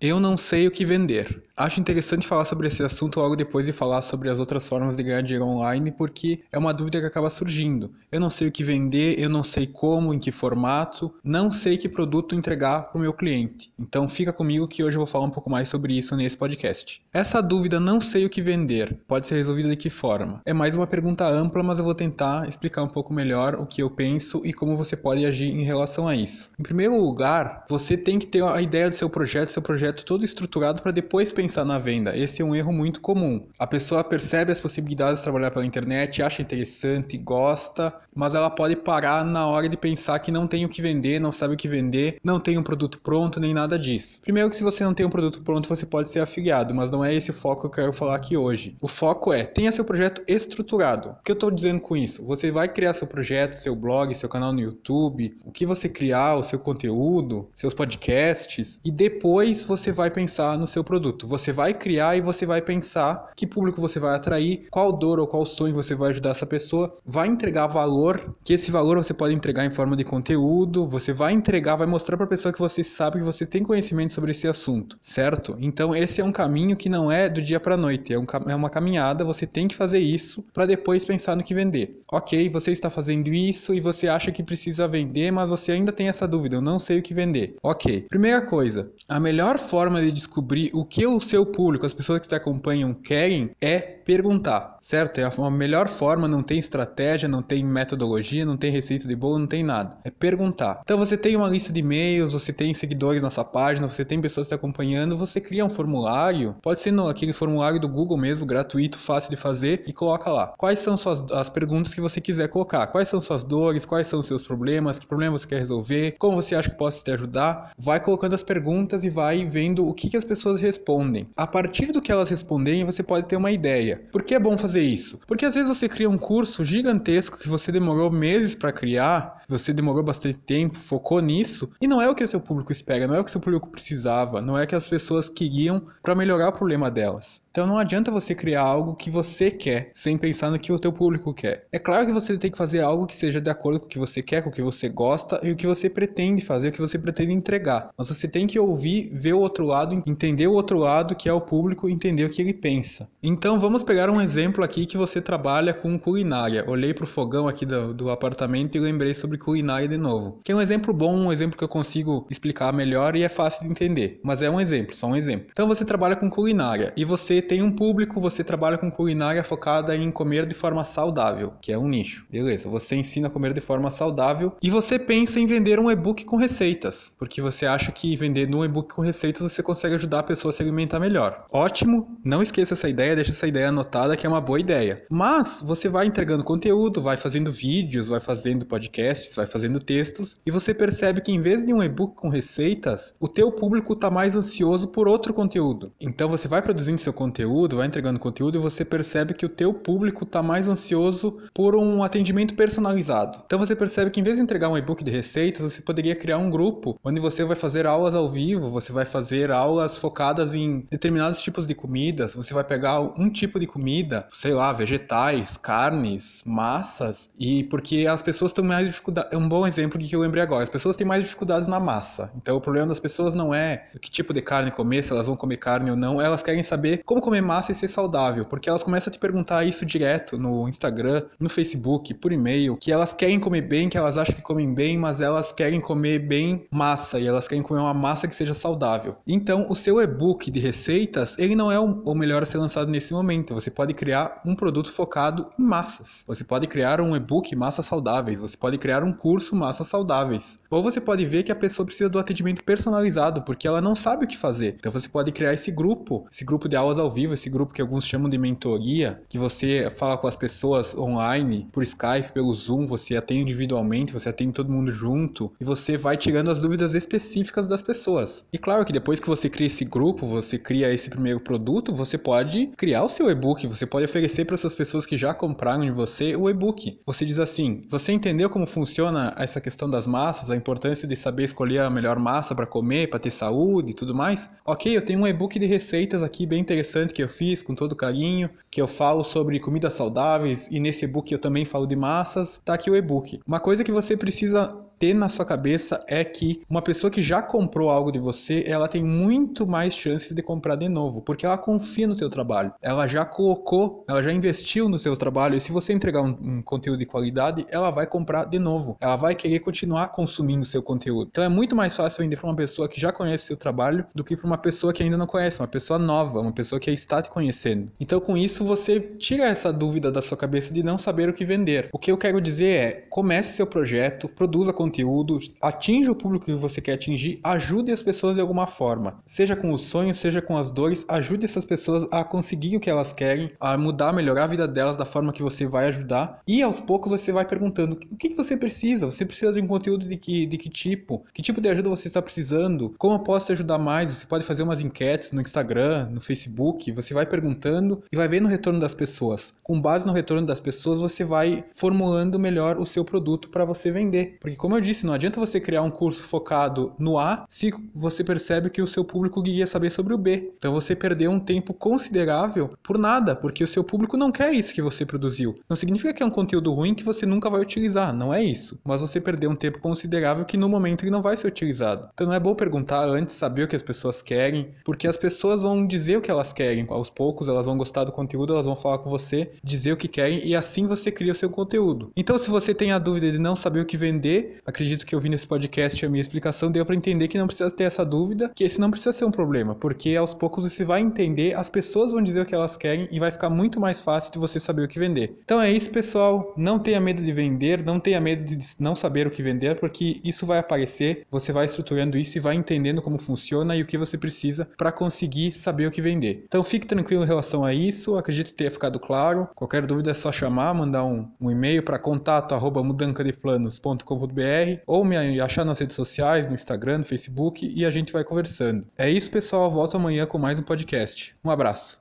Eu não sei o que vender. Acho interessante falar sobre esse assunto logo depois de falar sobre as outras formas de ganhar dinheiro online, porque é uma dúvida que acaba surgindo. Eu não sei o que vender, eu não sei como, em que formato, não sei que produto entregar para o meu cliente. Então fica comigo que hoje eu vou falar um pouco mais sobre isso nesse podcast. Essa dúvida, não sei o que vender, pode ser resolvida de que forma? É mais uma pergunta ampla, mas eu vou tentar explicar um pouco melhor o que eu penso e como você pode agir em relação a isso. Em primeiro lugar, você tem que ter a ideia do seu projeto, seu projeto todo estruturado para depois pensar pensar na venda. Esse é um erro muito comum. A pessoa percebe as possibilidades de trabalhar pela internet, acha interessante, gosta, mas ela pode parar na hora de pensar que não tem o que vender, não sabe o que vender, não tem um produto pronto, nem nada disso. Primeiro que se você não tem um produto pronto, você pode ser afiliado, mas não é esse o foco que eu quero falar aqui hoje. O foco é, tenha seu projeto estruturado. O que eu estou dizendo com isso? Você vai criar seu projeto, seu blog, seu canal no YouTube, o que você criar, o seu conteúdo, seus podcasts, e depois você vai pensar no seu produto você vai criar e você vai pensar que público você vai atrair, qual dor ou qual sonho você vai ajudar essa pessoa, vai entregar valor, que esse valor você pode entregar em forma de conteúdo, você vai entregar, vai mostrar para a pessoa que você sabe que você tem conhecimento sobre esse assunto, certo? Então esse é um caminho que não é do dia para noite, é, um, é uma caminhada, você tem que fazer isso para depois pensar no que vender. Ok, você está fazendo isso e você acha que precisa vender, mas você ainda tem essa dúvida, eu não sei o que vender. Ok, primeira coisa, a melhor forma de descobrir o que o seu público, as pessoas que te acompanham querem é perguntar, certo? É a melhor forma, não tem estratégia, não tem metodologia, não tem receita de bolo, não tem nada. É perguntar. Então você tem uma lista de e-mails, você tem seguidores na sua página, você tem pessoas te acompanhando, você cria um formulário, pode ser no, aquele formulário do Google mesmo, gratuito, fácil de fazer, e coloca lá. Quais são suas, as perguntas que você quiser colocar? Quais são suas dores? Quais são seus problemas? Que problemas você quer resolver? Como você acha que posso te ajudar? Vai colocando as perguntas e vai vendo o que, que as pessoas respondem respondem. A partir do que elas responderem, você pode ter uma ideia. Por que é bom fazer isso? Porque às vezes você cria um curso gigantesco que você demorou meses para criar, você demorou bastante tempo, focou nisso, e não é o que o seu público espera, não é o que o seu público precisava, não é o que as pessoas queriam para melhorar o problema delas. Então não adianta você criar algo que você quer, sem pensar no que o teu público quer. É claro que você tem que fazer algo que seja de acordo com o que você quer, com o que você gosta e o que você pretende fazer, o que você pretende entregar. Mas você tem que ouvir, ver o outro lado, entender o outro lado, que é o público, entender o que ele pensa. Então vamos pegar um exemplo aqui que você trabalha com culinária. Olhei para o fogão aqui do, do apartamento e lembrei sobre culinária de novo. Que é um exemplo bom, um exemplo que eu consigo explicar melhor e é fácil de entender. Mas é um exemplo, só um exemplo. Então você trabalha com culinária e você tem um público, você trabalha com culinária focada em comer de forma saudável, que é um nicho. Beleza, você ensina a comer de forma saudável e você pensa em vender um e-book com receitas, porque você acha que vendendo um e-book com receitas você consegue ajudar a pessoa a se alimentar melhor. Ótimo, não esqueça essa ideia, deixa essa ideia anotada que é uma boa ideia. Mas você vai entregando conteúdo, vai fazendo vídeos, vai fazendo podcasts, vai fazendo textos e você percebe que em vez de um e-book com receitas, o teu público está mais ansioso por outro conteúdo. Então você vai produzindo seu conteúdo conteúdo, vai entregando conteúdo e você percebe que o teu público está mais ansioso por um atendimento personalizado. Então você percebe que em vez de entregar um e-book de receitas, você poderia criar um grupo onde você vai fazer aulas ao vivo, você vai fazer aulas focadas em determinados tipos de comidas, você vai pegar um tipo de comida, sei lá, vegetais, carnes, massas, e porque as pessoas têm mais dificuldade, é um bom exemplo que eu lembrei agora, as pessoas têm mais dificuldades na massa. Então o problema das pessoas não é que tipo de carne comer, se elas vão comer carne ou não, elas querem saber como comer massa e ser saudável, porque elas começam a te perguntar isso direto no Instagram, no Facebook, por e-mail, que elas querem comer bem, que elas acham que comem bem, mas elas querem comer bem massa e elas querem comer uma massa que seja saudável. Então, o seu e-book de receitas, ele não é o melhor a ser lançado nesse momento. Você pode criar um produto focado em massas. Você pode criar um e-book massas saudáveis, você pode criar um curso massas saudáveis. Ou você pode ver que a pessoa precisa do atendimento personalizado, porque ela não sabe o que fazer. Então você pode criar esse grupo, esse grupo de aulas ao vivo, esse grupo que alguns chamam de mentoria, que você fala com as pessoas online, por Skype, pelo Zoom, você atende individualmente, você atende todo mundo junto e você vai tirando as dúvidas específicas das pessoas. E claro que depois que você cria esse grupo, você cria esse primeiro produto, você pode criar o seu e-book, você pode oferecer para essas pessoas que já compraram de você o e-book. Você diz assim: você entendeu como funciona essa questão das massas, a importância de saber escolher a melhor massa para comer, para ter saúde e tudo mais? Ok, eu tenho um e-book de receitas aqui bem interessante que eu fiz com todo carinho, que eu falo sobre comidas saudáveis e nesse e-book eu também falo de massas, tá aqui o e-book. Uma coisa que você precisa ter na sua cabeça é que uma pessoa que já comprou algo de você, ela tem muito mais chances de comprar de novo, porque ela confia no seu trabalho. Ela já colocou, ela já investiu no seu trabalho e se você entregar um, um conteúdo de qualidade, ela vai comprar de novo. Ela vai querer continuar consumindo seu conteúdo. Então é muito mais fácil vender para uma pessoa que já conhece seu trabalho do que para uma pessoa que ainda não conhece, uma pessoa nova, uma pessoa que está te conhecendo. Então com isso você tira essa dúvida da sua cabeça de não saber o que vender. O que eu quero dizer é, comece seu projeto, produza conteúdo, atinja o público que você quer atingir, ajude as pessoas de alguma forma. Seja com os sonhos, seja com as dores, ajude essas pessoas a conseguir o que elas querem, a mudar, melhorar a vida delas da forma que você vai ajudar. E aos poucos você vai perguntando: o que, você precisa? Você precisa de um conteúdo de que, de que tipo? Que tipo de ajuda você está precisando? Como eu posso te ajudar mais? Você pode fazer umas enquetes no Instagram, no Facebook. Você vai perguntando e vai vendo o retorno das pessoas. Com base no retorno das pessoas, você vai formulando melhor o seu produto para você vender. Porque, como eu disse, não adianta você criar um curso focado no A se você percebe que o seu público queria saber sobre o B. Então você perdeu um tempo considerável por nada, porque o seu público não quer isso que você produziu. Não significa que é um conteúdo ruim que você nunca vai utilizar, não é isso. Mas você perdeu um tempo considerável que no momento ele não vai ser utilizado. Então não é bom perguntar antes, saber o que as pessoas querem, porque as pessoas vão dizer o que elas querem. Aos poucos elas vão gostar do conteúdo, elas vão falar com você, dizer o que querem e assim você cria o seu conteúdo. Então se você tem a dúvida de não saber o que vender, acredito que eu vi nesse podcast a minha explicação deu para entender que não precisa ter essa dúvida, que esse não precisa ser um problema, porque aos poucos você vai entender, as pessoas vão dizer o que elas querem e vai ficar muito mais fácil de você saber o que vender. Então é isso, pessoal. Não tenha medo de vender, não tenha medo de não saber o que vender, porque isso vai aparecer, você vai estruturando isso e vai entendendo como funciona e o que você precisa para conseguir saber o que vender. Então fique tranquilo em relação a isso, acredito ter ficado claro. Qualquer dúvida é só chamar, mandar um, um e-mail para contato@mudancadeplanos.com.br ou me achar nas redes sociais, no Instagram, no Facebook e a gente vai conversando. É isso, pessoal. Volto amanhã com mais um podcast. Um abraço.